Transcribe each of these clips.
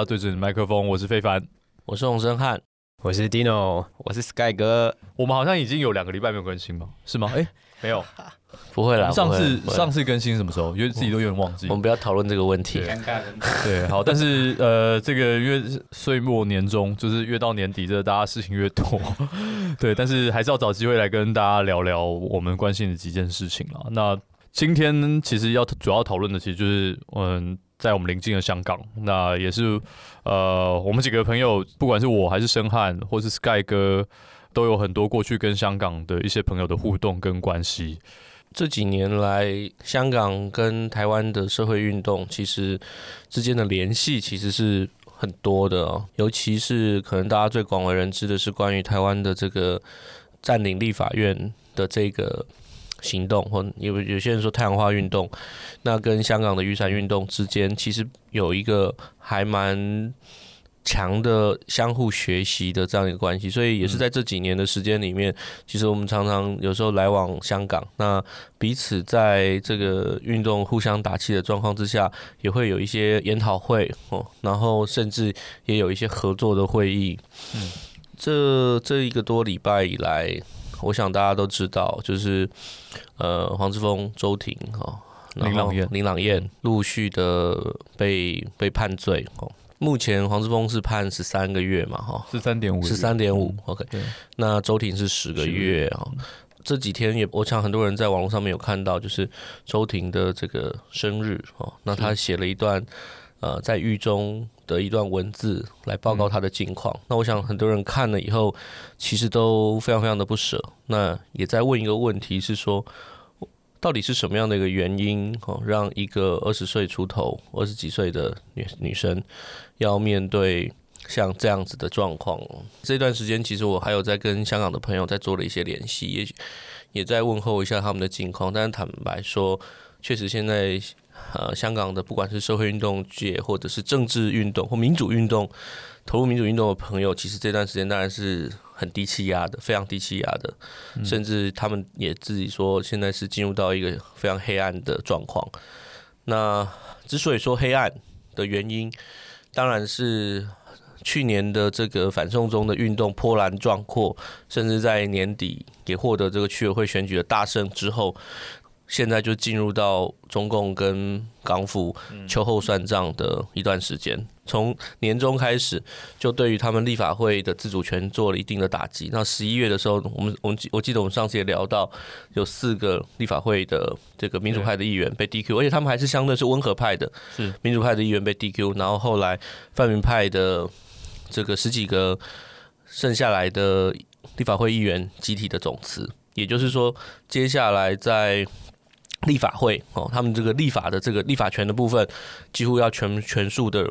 家对准麦克风，我是非凡，我是洪生汉，我是 Dino，我是 Sky 哥。我们好像已经有两个礼拜没有更新吧？是吗？哎、欸，没有，不会啦。上次上次更新什么时候？因为自己都有点忘记。我们不要讨论这个问题，尴尬。对，好，但是呃，这个月岁末年终，就是越到年底，这大家事情越多。对，但是还是要找机会来跟大家聊聊我们关心的几件事情啊。那今天其实要主要讨论的，其实就是嗯。在我们邻近的香港，那也是呃，我们几个朋友，不管是我还是申汉，或是 Sky 哥，都有很多过去跟香港的一些朋友的互动跟关系。这几年来，香港跟台湾的社会运动其实之间的联系其实是很多的哦，尤其是可能大家最广为人知的是关于台湾的这个占领立法院的这个。行动或有有些人说太阳花运动，那跟香港的雨伞运动之间其实有一个还蛮强的相互学习的这样一个关系，所以也是在这几年的时间里面，其实我们常常有时候来往香港，那彼此在这个运动互相打气的状况之下，也会有一些研讨会哦，然后甚至也有一些合作的会议。嗯，这这一个多礼拜以来。我想大家都知道，就是呃，黄之锋、周婷哈，林朗彦、林朗彦陆续的被被判罪哦。目前黄之锋是判十三个月嘛哈，十三点五，十三点五。OK，那周婷是十个月啊。这几天也，我想很多人在网络上面有看到，就是周婷的这个生日哦，那他写了一段。呃，在狱中的一段文字来报告他的近况。嗯。那我想很多人看了以后，其实都非常非常的不舍。那也在问一个问题，是说，到底是什么样的一个原因，哦，让一个二十岁出头、二十几岁的女女生要面对像这样子的状况？这段时间，其实我还有在跟香港的朋友在做了一些联系，也也在问候一下他们的近况。但是坦白说，确实现在。呃，香港的不管是社会运动界，或者是政治运动或民主运动，投入民主运动的朋友，其实这段时间当然是很低气压的，非常低气压的，嗯，甚至他们也自己说，现在是进入到一个非常黑暗的状况。那之所以说黑暗的原因，当然是去年的这个反送中的运动波澜壮阔，甚至在年底也获得这个区委会选举的大胜之后。现在就进入到中共跟港府秋后算账的一段时间，从年中开始就对于他们立法会的自主权做了一定的打击。那十一月的时候，我们我们我记得我们上次也聊到，有四个立法会的这个民主派的议员被 DQ，而且他们还是相对是温和派的，是。民主派的议员被 DQ，然后后来泛民派的这个十几个剩下来的立法会议员集体的总辞，也就是说，接下来在立法会哦，他们这个立法的这个立法权的部分，几乎要全全数的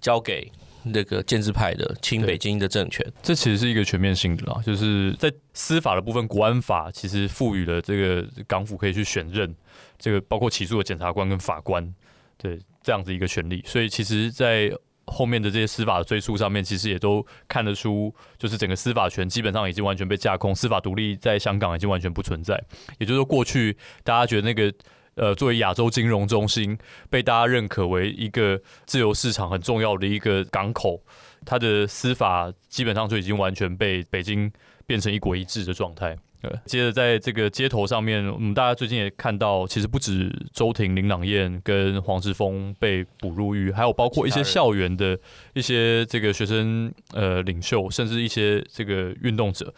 交给那个建制派的亲北京的政权。这其实是一个全面性的啦，就是在司法的部分，国安法其实赋予了这个港府可以去选任这个包括起诉的检察官跟法官，对这样子一个权利。所以其实，在后面的这些司法追诉上面，其实也都看得出，就是整个司法权基本上已经完全被架空，司法独立在香港已经完全不存在。也就是说，过去大家觉得那个呃，作为亚洲金融中心，被大家认可为一个自由市场很重要的一个港口，它的司法基本上就已经完全被北京变成一国一制的状态。呃，接着在这个街头上面，我们大家最近也看到，其实不止周庭、林朗彦跟黄之锋被捕入狱，还有包括一些校园的一些这个学生呃领袖，甚至一些这个运动者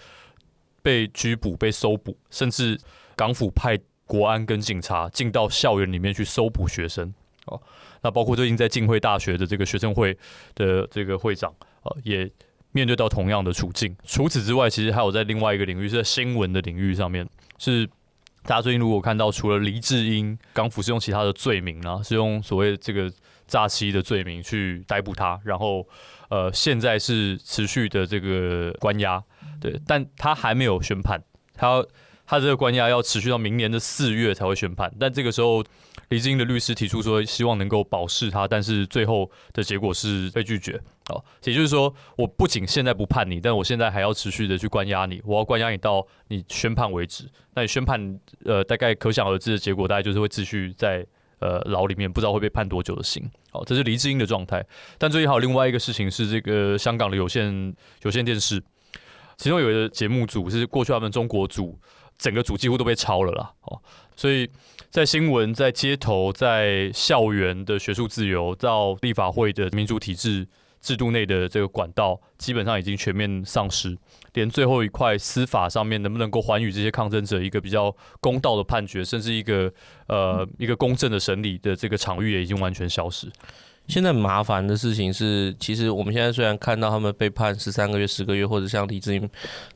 被拘捕、被搜捕，甚至港府派国安跟警察进到校园里面去搜捕学生。哦，那包括最近在浸会大学的这个学生会的这个会长啊，也。面对到同样的处境。除此之外，其实还有在另外一个领域，是在新闻的领域上面，是大家最近如果看到，除了黎智英，港府是用其他的罪名啊，是用所谓这个诈欺的罪名去逮捕他，然后呃，现在是持续的这个关押，对，但他还没有宣判，他他这个关押要持续到明年的四月才会宣判，但这个时候。黎智英的律师提出说，希望能够保释他，但是最后的结果是被拒绝。哦，也就是说，我不仅现在不判你，但我现在还要持续的去关押你，我要关押你到你宣判为止。那你宣判，呃，大概可想而知的结果，大概就是会继续在呃牢里面，不知道会被判多久的刑。好，这是黎智英的状态。但最近还有另外一个事情是，这个香港的有线有线电视，其中有一个节目组是过去他们中国组，整个组几乎都被抄了啦。哦，所以在新闻、在街头、在校园的学术自由，到立法会的民主体制制度内的这个管道，基本上已经全面丧失。连最后一块司法上面能不能够还予这些抗争者一个比较公道的判决，甚至一个呃一个公正的审理的这个场域也已经完全消失。现在麻烦的事情是，其实我们现在虽然看到他们被判十三个月、十个月，或者像李志英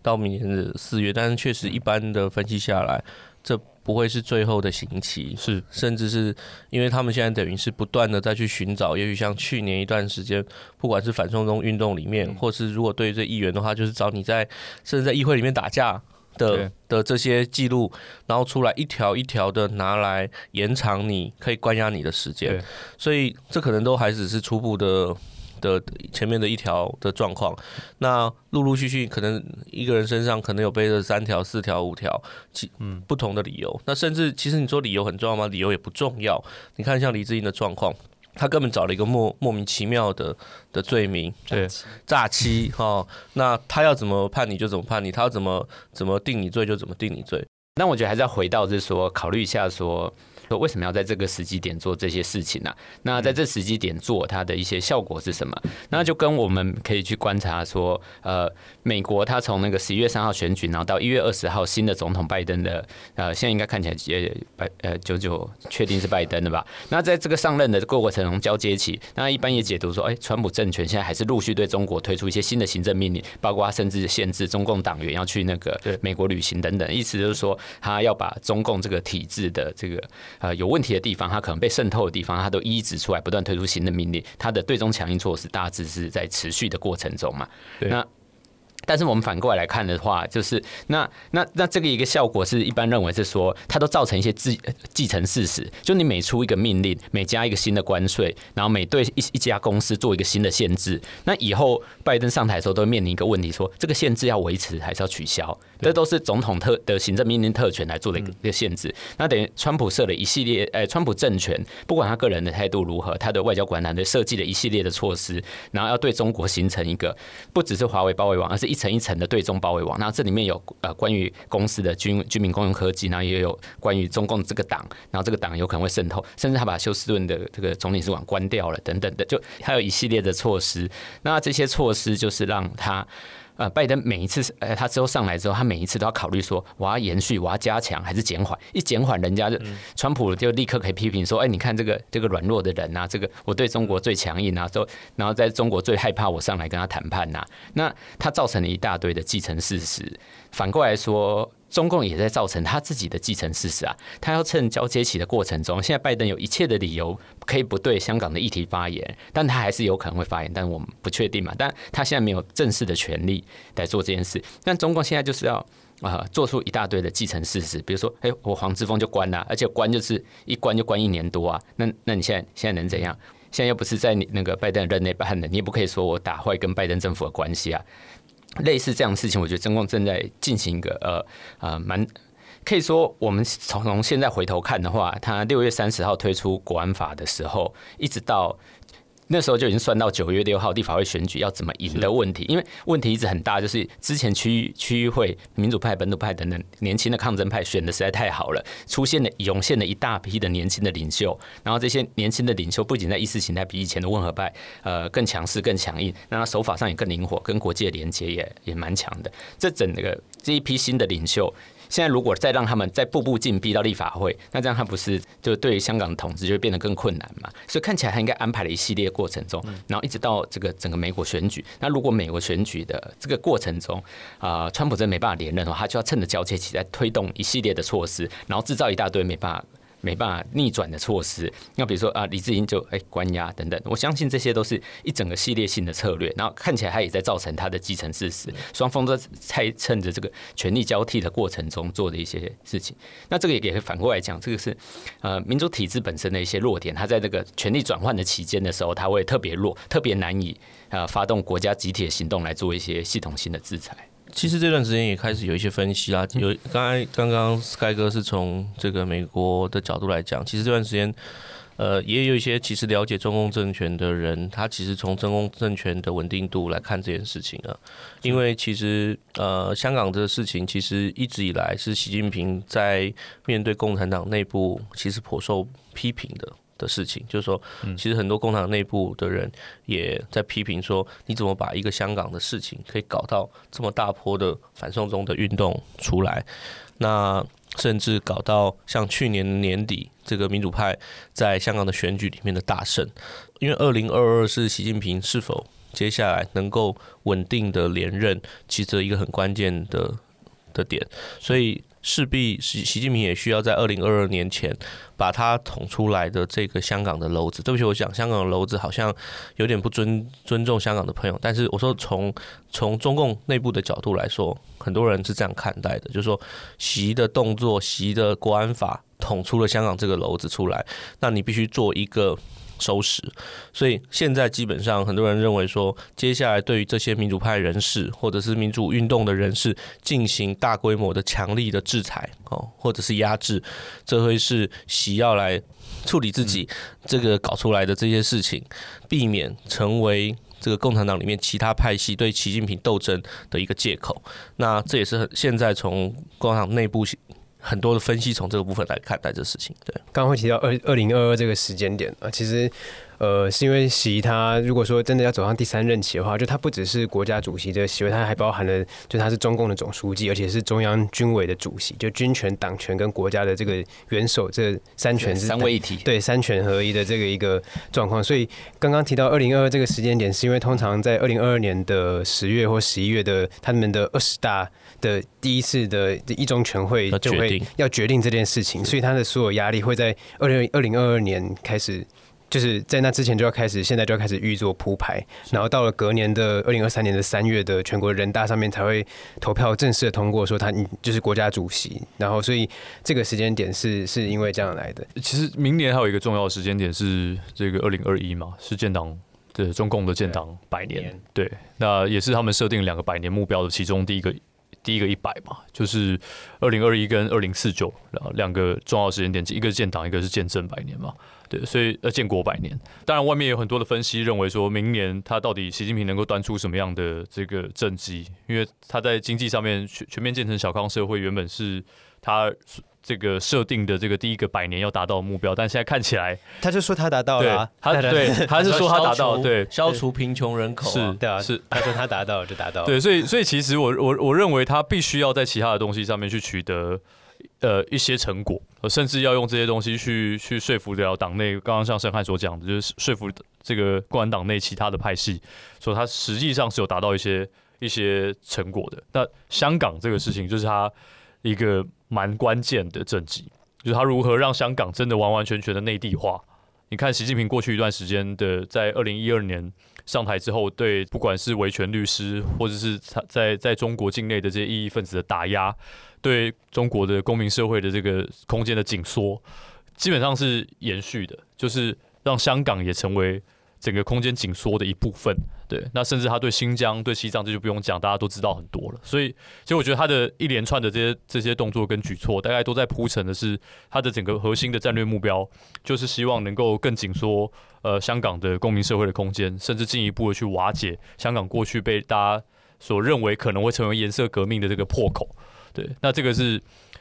到明年的四月，但是确实一般的分析下来，这。不会是最后的刑期，是，甚至是因为他们现在等于是不断的再去寻找，也许像去年一段时间，不管是反送中运动里面，嗯、或是如果对于这议员的话，就是找你在甚至在议会里面打架的的这些记录，然后出来一条一条的拿来延长你可以关押你的时间，所以这可能都还只是初步的。的前面的一条的状况，那陆陆续续可能一个人身上可能有背着三条、四条、五条，其嗯不同的理由。那甚至其实你说理由很重要吗？理由也不重要。你看像李志英的状况，他根本找了一个莫莫名其妙的的罪名，对，诈欺哈。那他要怎么判你就怎么判你，他要怎么怎么定你罪就怎么定你罪。那我觉得还是要回到就是说，考虑一下说。说为什么要在这个时机点做这些事情呢、啊？那在这时机点做它的一些效果是什么？那就跟我们可以去观察说，呃，美国它从那个十一月三号选举，然后到一月二十号新的总统拜登的，呃，现在应该看起来也拜呃九九确定是拜登的吧？那在这个上任的过程中交接起，那一般也解读说，哎，川普政权现在还是陆续对中国推出一些新的行政命令，包括他甚至限制中共党员要去那个美国旅行等等，意思就是说他要把中共这个体制的这个。呃，有问题的地方，它可能被渗透的地方，它都一一指出来，不断推出新的命令。它的对中强硬措施大致是在持续的过程中嘛。对。那但是我们反过来来看的话，就是那那那这个一个效果是一般认为是说，它都造成一些继继承事实。就你每出一个命令，每加一个新的关税，然后每对一一家公司做一个新的限制，那以后拜登上台的时候都会面临一个问题说，说这个限制要维持还是要取消？这都是总统特的行政命令特权来做的一个限制。那等于川普设了一系列，呃，川普政权不管他个人的态度如何，他的外交官团队设计了一系列的措施，然后要对中国形成一个不只是华为包围网，而是一层一层的对中包围网。那这里面有呃关于公司的军军民公用科技，然后也有关于中共这个党，然后这个党有可能会渗透，甚至他把休斯顿的这个总领事馆关掉了等等的，就还有一系列的措施。那这些措施就是让他。呃，拜登每一次，呃，他之后上来之后，他每一次都要考虑说，我要延续，我要加强，还是减缓？一减缓，人家就川普就立刻可以批评说，哎，你看这个这个软弱的人啊，这个我对中国最强硬啊，都然后在中国最害怕我上来跟他谈判呐，那他造成了一大堆的既成事实。反过来说。中共也在造成他自己的继承事实啊，他要趁交接期的过程中，现在拜登有一切的理由可以不对香港的议题发言，但他还是有可能会发言，但我们不确定嘛。但他现在没有正式的权利来做这件事，但中共现在就是要啊、做出一大堆的继承事实，比如说，哎，我黄之锋就关了，而且关就是一关就关一年多啊，那那你现在现在能怎样？现在又不是在你那个拜登任内办的，你也不可以说我打坏跟拜登政府的关系啊。类似这样的事情，我觉得中共正在进行一个呃呃蛮可以说，我们从从现在回头看的话，他六月三十号推出国安法的时候，一直到。那时候就已经算到九月六号立法会选举要怎么赢的问题，因为问题一直很大，就是之前区域区域会民主派、本土派等等年轻的抗争派选的实在太好了，出现了涌现了一大批的年轻的领袖，然后这些年轻的领袖不仅在意识形态比以前的温和派呃更强势、更强硬，那他手法上也更灵活，跟国际的连接也也蛮强的。这整个这一批新的领袖。现在如果再让他们再步步进逼到立法会，那这样他不是就对于香港的统治就会变得更困难嘛？所以看起来他应该安排了一系列过程中，然后一直到这个整个美国选举。那如果美国选举的这个过程中，啊，川普真没办法连任的话，他就要趁着交接期再推动一系列的措施，然后制造一大堆没办法。没办法逆转的措施，那比如说啊，李智英就哎关押等等，我相信这些都是一整个系列性的策略，然后看起来他也在造成他的既成事实，双方都在趁着这个权力交替的过程中做的一些事情。那这个也可以反过来讲，这个是呃民主体制本身的一些弱点，它在这个权力转换的期间的时候，它会特别弱，特别难以呃发动国家集体的行动来做一些系统性的制裁。其实这段时间也开始有一些分析啦。有刚才刚刚 Sky 哥是从这个美国的角度来讲，其实这段时间。呃，也有一些其实了解中共政权的人，他其实从中共政权的稳定度来看这件事情啊。因为其实呃，香港这个事情其实一直以来是习近平在面对共产党内部其实颇受批评的的事情，就是说，其实很多工厂内部的人也在批评说，你怎么把一个香港的事情可以搞到这么大波的反送中的运动出来？那甚至搞到像去年年底这个民主派在香港的选举里面的大胜，因为二零二二是习近平是否接下来能够稳定的连任，其实一个很关键的的点，所以。势必习习近平也需要在二零二二年前把他捅出来的这个香港的篓子。对不起，我讲香港的篓子好像有点不尊尊重香港的朋友，但是我说从从中共内部的角度来说，很多人是这样看待的，就是说习的动作，习的国安法捅出了香港这个篓子出来，那你必须做一个。收拾，所以现在基本上很多人认为说，接下来对于这些民主派人士或者是民主运动的人士进行大规模的强力的制裁哦，或者是压制，这会是习要来处理自己这个搞出来的这些事情，避免成为这个共产党里面其他派系对习近平斗争的一个借口。那这也是现在从共产党内部。很多的分析从这个部分来看待这事情。对，刚刚会提到二二零二二这个时间点啊，其实呃是因为习他如果说真的要走上第三任期的话，就他不只是国家主席这个席位，他还包含了就他是中共的总书记，而且是中央军委的主席，就军权、党权跟国家的这个元首这三权是三位一体，对三权合一的这个一个状况。所以刚刚提到二零二二这个时间点，是因为通常在二零二二年的十月或十一月的他们的二十大。的第一次的一中全会就会要决定这件事情，所以他的所有压力会在二零二零二二年开始，就是在那之前就要开始，现在就要开始预做铺排，然后到了隔年的二零二三年的三月的全国人大上面才会投票正式的通过，说他就是国家主席，然后所以这个时间点是是因为这样来的。其实明年还有一个重要的时间点是这个二零二一嘛，是建党的中共的建党百年，对，那也是他们设定两个百年目标的其中第一个。第一个一百嘛，就是二零二一跟二零四九两个重要时间点，一个是建党，一个是建政百年嘛。对，所以呃建国百年。当然，外面有很多的分析认为说，明年他到底习近平能够端出什么样的这个政绩？因为他在经济上面全全面建成小康社会，原本是他。这个设定的这个第一个百年要达到的目标，但现在看起来，他就说他达到了，他 对，他是说他达到，对，消除贫穷人口，是，对啊，是，他说他达到了就达到了，对，所以，所以其实我我我认为他必须要在其他的东西上面去取得呃一些成果，甚至要用这些东西去去说服得了党内，刚刚像申汉所讲的，就是说服这个共产党内其他的派系，说他实际上是有达到一些一些成果的。那香港这个事情，就是他一个。蛮关键的政绩，就是他如何让香港真的完完全全的内地化。你看，习近平过去一段时间的，在二零一二年上台之后，对不管是维权律师，或者是他在在中国境内的这些异议分子的打压，对中国的公民社会的这个空间的紧缩，基本上是延续的，就是让香港也成为。整个空间紧缩的一部分，对，那甚至他对新疆、对西藏这就不用讲，大家都知道很多了。所以，其实我觉得他的一连串的这些这些动作跟举措，大概都在铺陈的是他的整个核心的战略目标，就是希望能够更紧缩呃香港的公民社会的空间，甚至进一步的去瓦解香港过去被大家所认为可能会成为颜色革命的这个破口。对，那这个是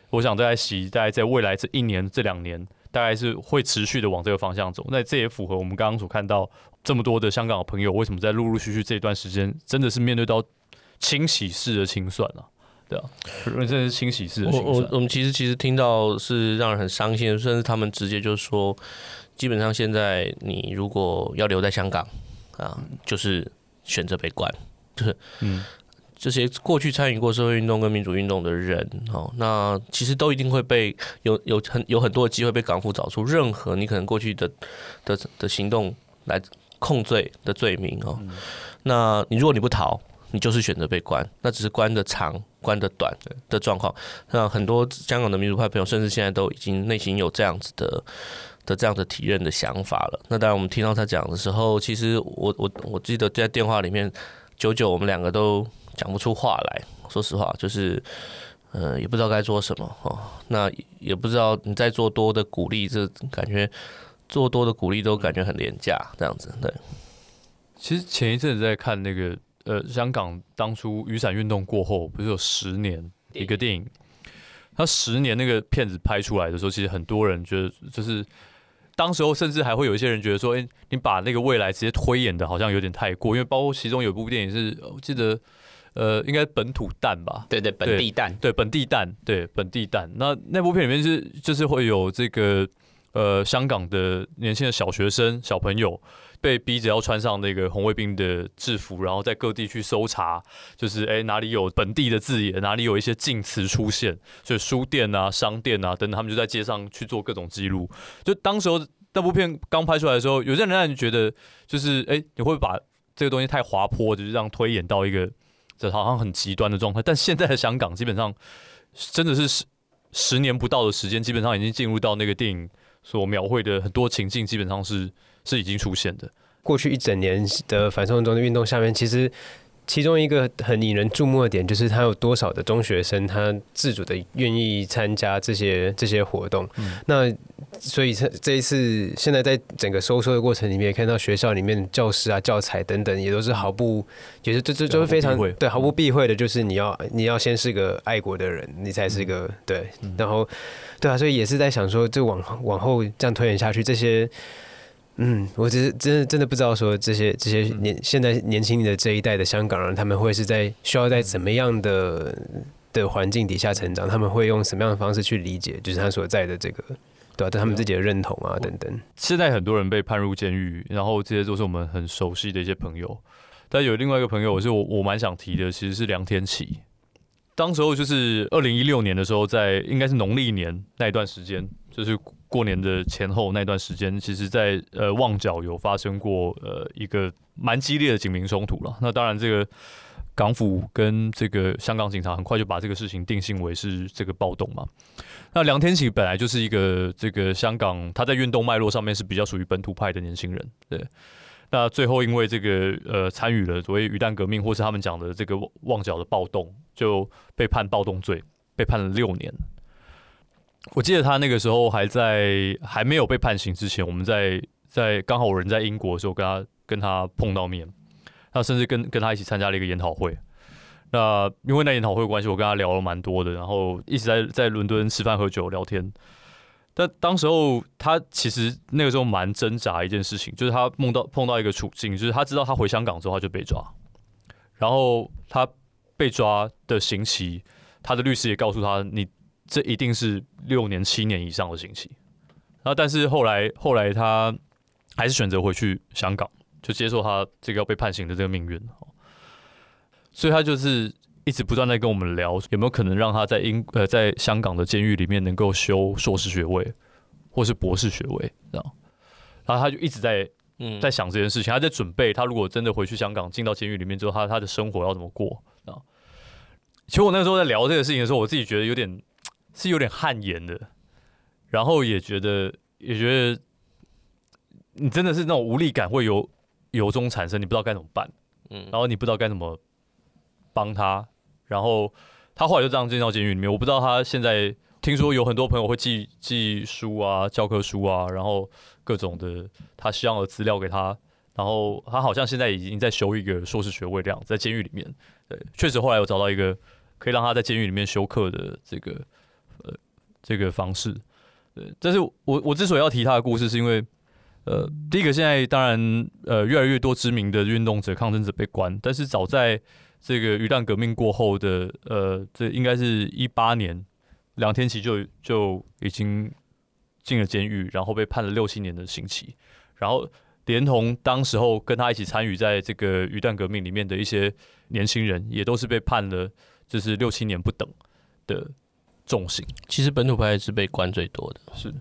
我想在习大概在未来这一年这两年，大概是会持续的往这个方向走。那这也符合我们刚刚所看到。这么多的香港的朋友，为什么在陆陆续续这段时间，真的是面对到清洗式的清算啊？对啊，真的是清洗式的清算。我我我们其实其实听到是让人很伤心，甚至他们直接就说，基本上现在你如果要留在香港啊，就是选择被关，就是嗯，这些过去参与过社会运动跟民主运动的人，哦，那其实都一定会被有有很有很多的机会被港府找出任何你可能过去的的的行动来。控罪的罪名哦，那你如果你不逃，你就是选择被关，那只是关的长、关的短的状况。那很多香港的民主派朋友，甚至现在都已经内心有这样子的的这样的体认的想法了。那当然，我们听到他讲的时候，其实我我我记得在电话里面，久久我们两个都讲不出话来。说实话，就是呃，也不知道该做什么哦。那也不知道你再做多的鼓励，这感觉做多的鼓励都感觉很廉价，这样子。对，其实前一阵子在看那个呃，香港当初雨伞运动过后，不是有十年一个电影，他十年那个片子拍出来的时候，其实很多人觉得就是。当时候甚至还会有一些人觉得说，哎、欸，你把那个未来直接推演的好像有点太过，因为包括其中有一部电影是，我记得，呃，应该本土蛋吧？对对，本地蛋，对本地蛋，对本地蛋。那那部片里面是就是会有这个呃香港的年轻的小学生小朋友。被逼着要穿上那个红卫兵的制服，然后在各地去搜查，就是哎哪里有本地的字眼，哪里有一些禁词出现，所以书店啊、商店啊等等，他们就在街上去做各种记录。就当时候那部片刚拍出来的时候，有些人让你觉得就是哎，你会把这个东西太滑坡，就是这样推演到一个这好像很极端的状态。但现在的香港基本上真的是十十年不到的时间，基本上已经进入到那个电影所描绘的很多情境，基本上是。是已经出现的。过去一整年的反送中的运动下面，其实其中一个很引人注目的点，就是他有多少的中学生他自主的愿意参加这些这些活动。嗯、那所以这这一次，现在在整个收缩的过程里面，也看到学校里面教师啊、教材等等，也都是毫不，也是这这就是非常对毫不避讳的，就是你要你要先是个爱国的人，你才是个、嗯、对。然后对啊，所以也是在想说，就往往后这样推演下去，这些。嗯，我只是真的真的不知道说这些这些年现在年轻的这一代的香港人，他们会是在需要在怎么样的的环境底下成长？他们会用什么样的方式去理解，就是他所在的这个，对啊，对他们自己的认同啊等等。现在很多人被判入监狱，然后这些都是我们很熟悉的一些朋友。但有另外一个朋友，我是我我蛮想提的，其实是梁天琪。当时候就是二零一六年的时候，在应该是农历年那一段时间，就是。过年的前后那段时间，其实在呃旺角有发生过呃一个蛮激烈的警民冲突了。那当然，这个港府跟这个香港警察很快就把这个事情定性为是这个暴动嘛。那梁天琦本来就是一个这个香港，他在运动脉络上面是比较属于本土派的年轻人，对。那最后因为这个呃参与了所谓鱼蛋革命，或是他们讲的这个旺角的暴动，就被判暴动罪，被判了六年。我记得他那个时候还在还没有被判刑之前，我们在在刚好我人在英国的时候跟他跟他碰到面，他甚至跟跟他一起参加了一个研讨会。那因为那研讨会的关系，我跟他聊了蛮多的，然后一直在在伦敦吃饭喝酒聊天。但当时候他其实那个时候蛮挣扎一件事情，就是他梦到碰到一个处境，就是他知道他回香港之后他就被抓，然后他被抓的刑期，他的律师也告诉他你。这一定是六年、七年以上的刑期。啊，但是后来，后来他还是选择回去香港，就接受他这个要被判刑的这个命运。所以他就是一直不断在跟我们聊，有没有可能让他在英呃在香港的监狱里面能够修硕士学位，或是博士学位，这样。然后他就一直在嗯在想这件事情，他在准备，他如果真的回去香港进到监狱里面之后，他他的生活要怎么过啊？其实我那时候在聊这个事情的时候，我自己觉得有点。是有点汗颜的，然后也觉得也觉得你真的是那种无力感会由由衷产生，你不知道该怎么办，嗯，然后你不知道该怎么帮他，然后他后来就这样进到监狱里面。我不知道他现在听说有很多朋友会寄寄书啊、教科书啊，然后各种的他需要的资料给他，然后他好像现在已经在修一个硕士学位这样，在监狱里面。对，确实后来有找到一个可以让他在监狱里面修课的这个。这个方式，对，但是我我之所以要提他的故事，是因为，呃，第一个现在当然，呃，越来越多知名的运动者、抗争者被关，但是早在这个鱼蛋革命过后的，呃，这应该是一八年，梁天琦就就已经进了监狱，然后被判了六七年的刑期，然后连同当时候跟他一起参与在这个鱼蛋革命里面的一些年轻人，也都是被判了就是六七年不等的。重刑，其实本土派是被关最多的，是。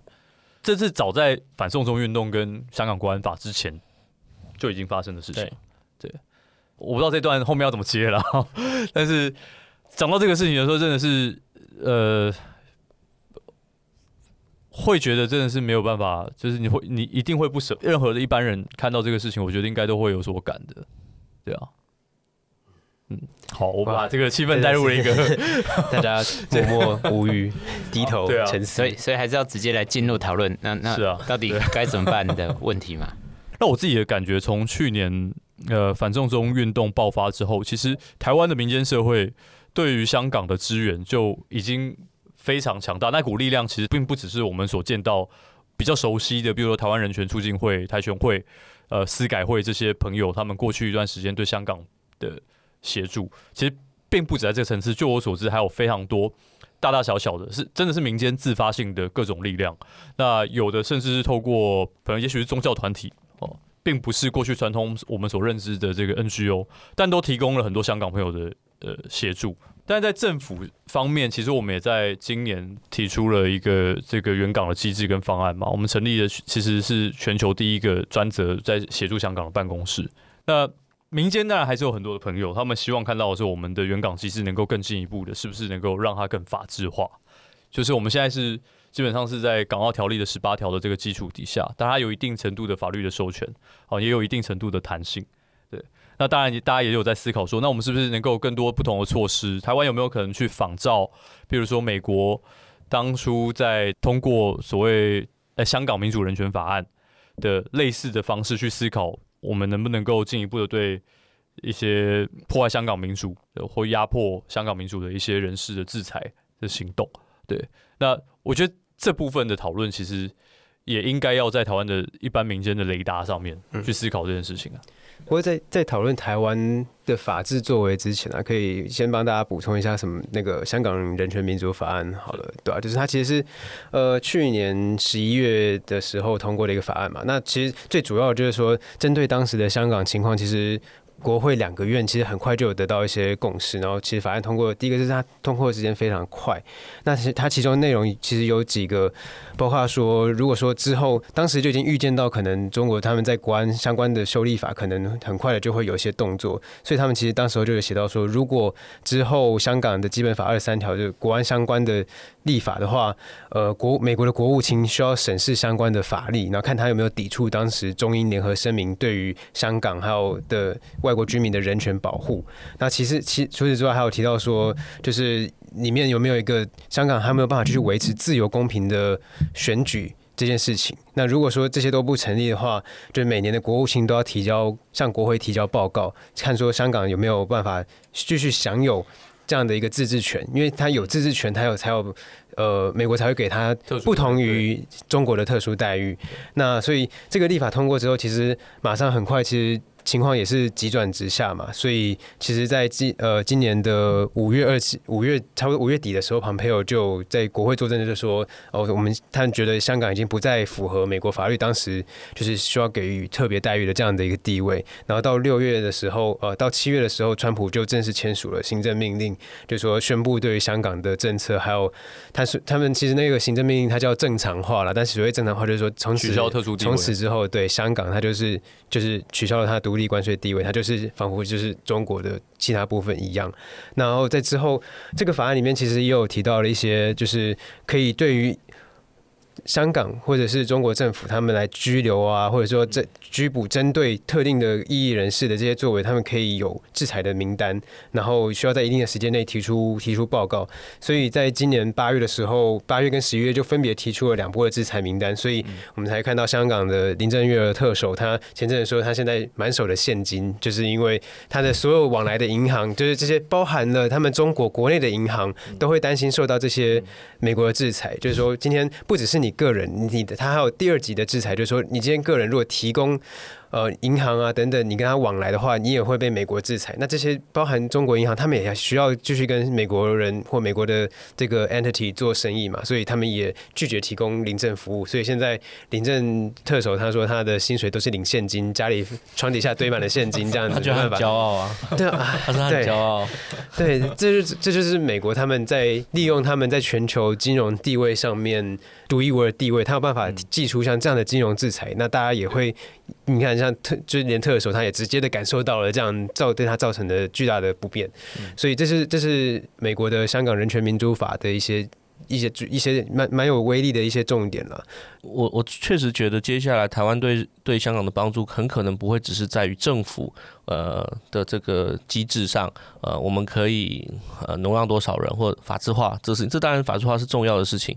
这是早在反送中运动跟香港国安法之前就已经发生的事情。对，对，我不知道这段后面要怎么接了，但是讲到这个事情的时候，真的是呃，会觉得真的是没有办法，就是你会你一定会不舍，任何的一般人看到这个事情，我觉得应该都会有所感的，对啊。嗯，好，我把这个气氛带入了一个 大家默默无语、低头沉思，所以所以还是要直接来进入讨论。那那是啊，到底该怎么办的问题嘛？那我自己的感觉，从去年呃反送中运动爆发之后，其实台湾的民间社会对于香港的支援就已经非常强大。那股力量其实并不只是我们所见到比较熟悉的，比如说台湾人权促进会、台权会、呃司改会这些朋友，他们过去一段时间对香港的协助，其实并不止在这个层次。就我所知，还有非常多大大小小的，是真的是民间自发性的各种力量。那有的甚至是透过可能也许是宗教团体。哦，并不是过去传统我们所认知的这个 NGO，但都提供了很多香港朋友的呃协助。但在政府方面，其实我们也在今年提出了一个这个援港的机制跟方案嘛。我们成立的其实是全球第一个专责在协助香港的办公室。那民间当然还是有很多的朋友，他们希望看到的是我们的原港机制能够更进一步的，是不是能够让它更法制化？就是我们现在是。基本上是在港澳条例的十八条的这个基础底下，但它有一定程度的法律的授权，哦，也有一定程度的弹性。对，那当然，大家也有在思考说，那我们是不是能够更多不同的措施？台湾有没有可能去仿照，比如说美国当初在通过所谓呃香港民主人权法案的类似的方式去思考，我们能不能够进一步的对一些破坏香港民主或压迫香港民主的一些人士的制裁的行动？对，那我觉得。这部分的讨论其实也应该要在台湾的一般民间的雷达上面去思考这件事情啊。不过在在讨论台湾的法治作为之前啊，可以先帮大家补充一下什么那个香港人权民主法案好了，对啊？就是它其实是呃去年十一月的时候通过的一个法案嘛。那其实最主要就是说，针对当时的香港情况，其实。国会两个院其实很快就有得到一些共识，然后其实法案通过，第一个就是它通过的时间非常快。那其实它其中内容其实有几个，包括说，如果说之后当时就已经预见到可能中国他们在国安相关的修例法可能很快的就会有一些动作，所以他们其实当时候就有写到说，如果之后香港的基本法二十三条就是国安相关的立法的话，呃，国美国的国务卿需要审视相关的法律，然后看他有没有抵触当时中英联合声明对于香港还有的外国居民的人权保护。那其实其除此之外还有提到说，就是里面有没有一个香港还没有办法继续维持自由公平的选举这件事情。那如果说这些都不成立的话，就每年的国务卿都要提交向国会提交报告，看说香港有没有办法继续享有。这样的一个自治权，因为他有自治权，他有才有，呃，美国才会给他不同于中国的特殊待遇。那所以这个立法通过之后，其实马上很快，其实。情况也是急转直下嘛，所以其实，在今呃今年的五月二七五月差不多五月底的时候，庞佩奥就在国会作证，就说哦，我们他们觉得香港已经不再符合美国法律当时就是需要给予特别待遇的这样的一个地位。然后到六月的时候，呃，到七月的时候，川普就正式签署了行政命令，就说宣布对于香港的政策，还有他是他们其实那个行政命令它叫正常化了，但是所谓正常化就是说从此取消特殊从此之后对香港它就是就是取消了它独。独立关税地位，它就是仿佛就是中国的其他部分一样。然后在之后，这个法案里面其实也有提到了一些，就是可以对于。香港或者是中国政府，他们来拘留啊，或者说这拘捕针对特定的异议人士的这些作为，他们可以有制裁的名单，然后需要在一定的时间内提出提出报告。所以在今年八月的时候，八月跟十一月就分别提出了两波的制裁名单。所以我们才看到香港的林郑月娥特首，他前阵子说他现在满手的现金，就是因为他的所有往来的银行，就是这些包含了他们中国国内的银行，都会担心受到这些美国的制裁。就是说，今天不只是你个人，你的他还有第二级的制裁，就是说，你今天个人如果提供。呃，银行啊等等，你跟他往来的话，你也会被美国制裁。那这些包含中国银行，他们也需要继续跟美国人或美国的这个 entity 做生意嘛，所以他们也拒绝提供临阵服务。所以现在临阵特首他说他的薪水都是领现金，家里床底下堆满了现金，这样子。他就很骄傲啊。对啊，他说他很骄傲。对，这就是这就是美国他们在利用他们在全球金融地位上面独一无二的地位，他有办法祭出像这样的金融制裁。那大家也会，你看。像特就是连特首他也直接的感受到了这样造对他造成的巨大的不便，所以这是这是美国的香港人权民主法的一些一些一些蛮蛮有威力的一些重点了。我我确实觉得接下来台湾对对香港的帮助很可能不会只是在于政府呃的这个机制上，呃，我们可以呃容让多少人或法制化这事情，这当然法制化是重要的事情。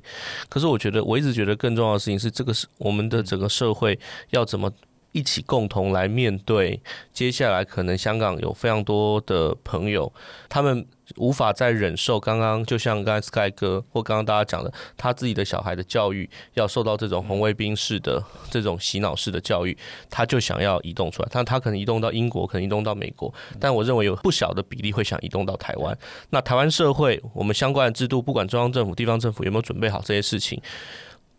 可是我觉得我一直觉得更重要的事情是这个是我们的整个社会要怎么一起共同来面对接下来可能香港有非常多的朋友他们。无法再忍受刚刚，就像刚才 Sky 哥或刚刚大家讲的，他自己的小孩的教育要受到这种红卫兵式的这种洗脑式的教育，他就想要移动出来。但他可能移动到英国，可能移动到美国，但我认为有不小的比例会想移动到台湾。那台湾社会，我们相关的制度，不管中央政府、地方政府有没有准备好这些事情，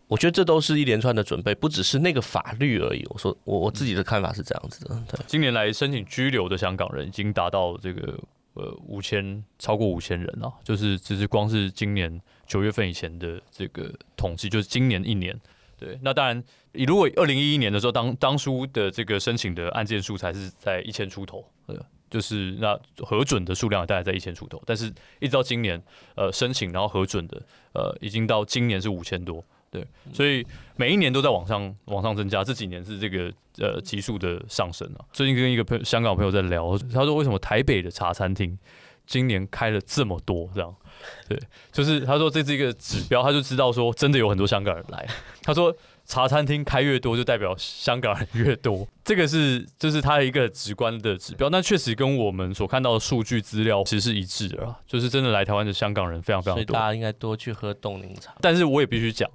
我觉得这都是一连串的准备，不只是那个法律而已。我说我我自己的看法是这样子的。对，近年来申请居留的香港人已经达到这个。呃，五千超过五千人啊，就是只是光是今年九月份以前的这个统计，就是今年一年，对，那当然，如果二零一一年的时候，当当初的这个申请的案件数才是在一千出头，呃，就是那核准的数量大概在一千出头，但是一直到今年，呃，申请然后核准的，呃，已经到今年是五千多。对，所以每一年都在往上往上增加，这几年是这个呃急速的上升啊。最近跟一个朋香港朋友在聊，他说为什么台北的茶餐厅今年开了这么多？这样，对，就是他说这是一个指标，他就知道说真的有很多香港人来。他说茶餐厅开越多，就代表香港人越多，这个是就是他的一个直观的指标。那确实跟我们所看到的数据资料其实是一致的啊，就是真的来台湾的香港人非常非常多，所以大家应该多去喝冻柠茶。但是我也必须讲。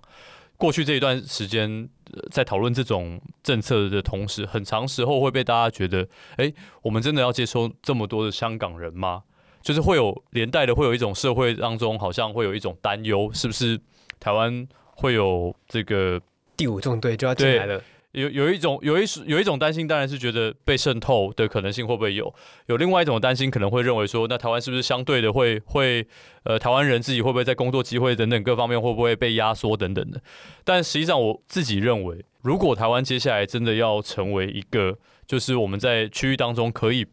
过去这一段时间，在讨论这种政策的同时，很长时候会被大家觉得，哎，我们真的要接收这么多的香港人吗？就是会有连带的，会有一种社会当中好像会有一种担忧，是不是台湾会有这个第五纵队就要进来了？有有一种有一有一种担心，当然是觉得被渗透的可能性会不会有？有另外一种担心，可能会认为说，那台湾是不是相对的会会呃，台湾人自己会不会在工作机会等等各方面会不会被压缩等等的？但实际上，我自己认为，如果台湾接下来真的要成为一个，就是我们在区域当中可以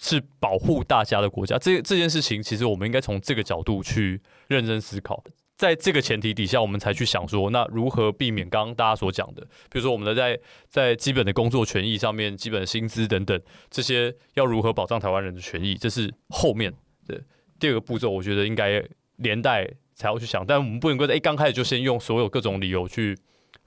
是保护大家的国家，这这件事情，其实我们应该从这个角度去认真思考。在这个前提底下，我们才去想说，那如何避免刚刚大家所讲的，比如说我们的在在基本的工作权益上面、基本的薪资等等这些，要如何保障台湾人的权益，这是后面的第二个步骤。我觉得应该连带才要去想，但我们不能够在一刚开始就先用所有各种理由去。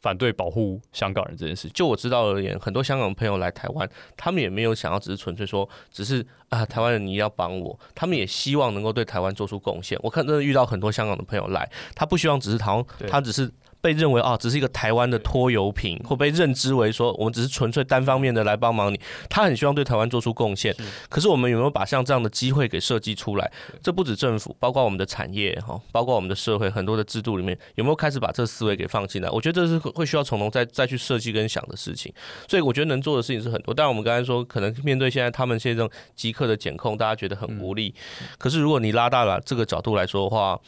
反对保护香港人这件事，就我知道而言，很多香港朋友来台湾，他们也没有想要只是纯粹说，只是啊，台湾人你要帮我，他们也希望能够对台湾做出贡献。我看真的遇到很多香港的朋友来，他不希望只是台湾他只是。被认为啊，只是一个台湾的拖油瓶，或被认知为说我们只是纯粹单方面的来帮忙你。他很希望对台湾做出贡献，可是我们有没有把像这样的机会给设计出来？这不止政府，包括我们的产业哈，包括我们的社会很多的制度里面，有没有开始把这思维给放进来？我觉得这是会需要从头再再去设计跟想的事情。所以我觉得能做的事情是很多。当然我们刚才说，可能面对现在他们现在这种即刻的检控，大家觉得很无力。可是如果你拉大了这个角度来说的话，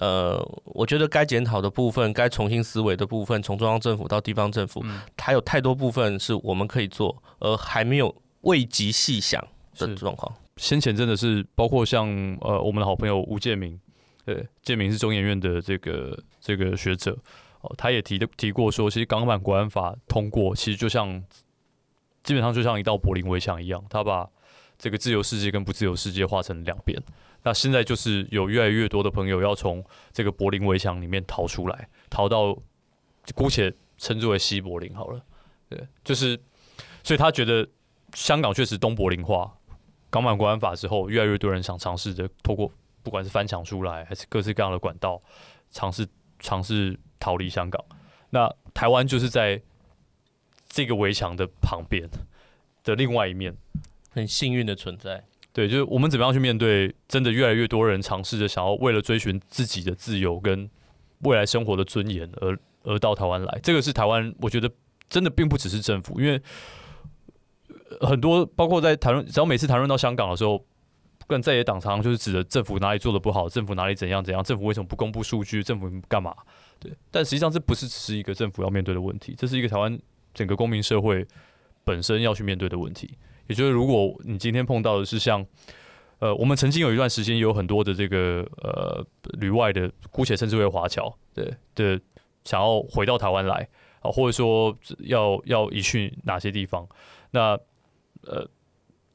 呃，我觉得该检讨的部分，该重新思维的部分，从中央政府到地方政府，还有太多部分是我们可以做，而还没有未及细想的状况。先前真的是包括像呃我们的好朋友吴建明，对，建明是中研院的这个这个学者，哦，他也提的提过说，其实港版国安法通过，其实就像基本上就像一道柏林围墙一样，他把这个自由世界跟不自由世界划成两边。那现在就是有越来越多的朋友要从这个柏林围墙里面逃出来，逃到姑且称之为西柏林好了，对，就是，所以他觉得香港确实东柏林化，港版国安法之后，越来越多人想尝试着透过不管是翻墙出来，还是各式各样的管道，尝试尝试逃离香港。那台湾就是在这个围墙的旁边的另外一面，很幸运的存在。对，就是我们怎么样去面对，真的越来越多人尝试着想要为了追寻自己的自由跟未来生活的尊严而而到台湾来。这个是台湾，我觉得真的并不只是政府，因为很多包括在谈论，只要每次谈论到香港的时候，跟在野党常常就是指着政府哪里做的不好，政府哪里怎样怎样，政府为什么不公布数据，政府干嘛？对，但实际上这不是只是一个政府要面对的问题，这是一个台湾整个公民社会本身要去面对的问题。也就是，如果你今天碰到的是像呃，我们曾经有一段时间有很多的这个呃旅外的，姑且称之为华侨，对的，想要回到台湾来啊，或者说要要移去哪些地方，那呃，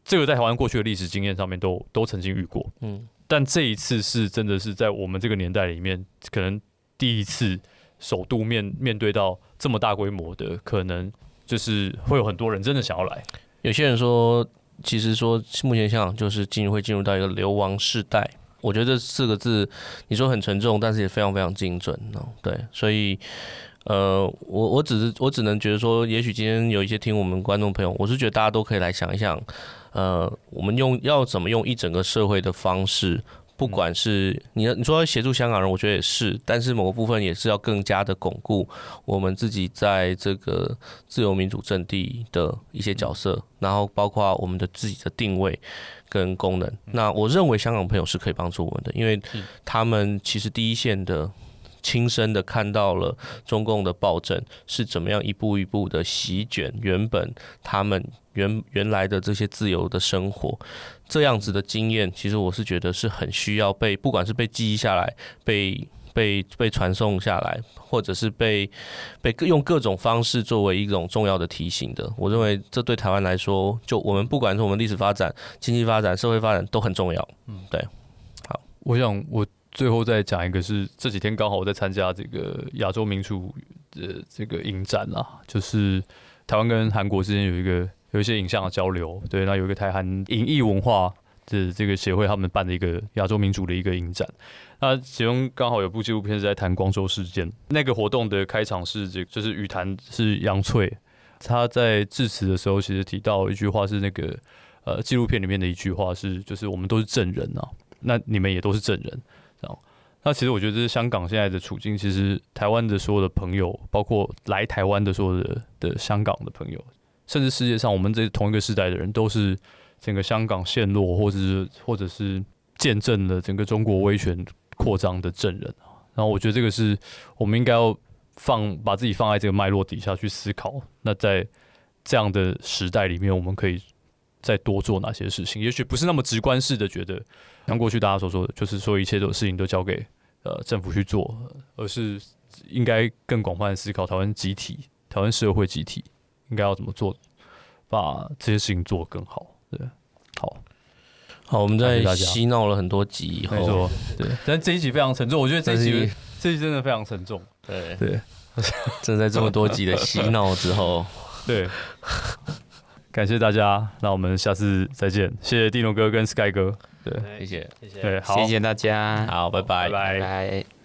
这个在台湾过去的历史经验上面都都曾经遇过，嗯，但这一次是真的是在我们这个年代里面，可能第一次首度面面对到这么大规模的，可能就是会有很多人真的想要来，有些人说。其实说，目前香港就是进入会进入到一个流亡世代，我觉得这四个字你说很沉重，但是也非常非常精准哦。对，所以呃，我我只是我只能觉得说，也许今天有一些听我们观众朋友，我是觉得大家都可以来想一想，呃，我们用要怎么用一整个社会的方式。不管是你你说要协助香港人，我觉得也是，但是某个部分也是要更加的巩固我们自己在这个自由民主阵地的一些角色，然后包括我们的自己的定位跟功能。那我认为香港朋友是可以帮助我们的，因为他们其实第一线的。亲身的看到了中共的暴政是怎么样一步一步的席卷原本他们原原来的这些自由的生活，这样子的经验，其实我是觉得是很需要被，不管是被记忆下来，被被被传送下来，或者是被被用各种方式作为一种重要的提醒的。我认为这对台湾来说，就我们不管是我们历史发展、经济发展、社会发展都很重要。嗯，对。好，我想我。最后再讲一个，是这几天刚好我在参加这个亚洲民主的这个影展啊，就是台湾跟韩国之间有一个有一些影像的交流，对，那有一个台韩影艺文化的这个协会他们办的一个亚洲民主的一个影展，那其中刚好有部纪录片是在谈光州事件，那个活动的开场是这个，就是语坛是杨翠，他在致辞的时候其实提到一句话是那个呃纪录片里面的一句话是，就是我们都是证人啊，那你们也都是证人。那其实我觉得这是香港现在的处境。其实台湾的所有的朋友，包括来台湾的所有的的香港的朋友，甚至世界上我们这同一个时代的人，都是整个香港陷落，或者是或者是见证了整个中国威权扩张的证人。然后我觉得这个是我们应该要放把自己放在这个脉络底下去思考。那在这样的时代里面，我们可以再多做哪些事情？也许不是那么直观式的觉得。像过去大家所说的，就是说一切的事情都交给呃政府去做，而是应该更广泛的思考台湾集体、台湾社会集体应该要怎么做，把这些事情做得更好。对，好，好，我们在嬉闹了很多集以后，没错，对，但这一集非常沉重，我觉得这一集这一集真的非常沉重。对对，正在这么多集的嬉闹之后，对。感谢大家，那我们下次再见。谢谢蒂诺哥跟 Sky 哥，对，谢谢，谢。谢，对，好，谢谢大家，好，拜拜，拜拜。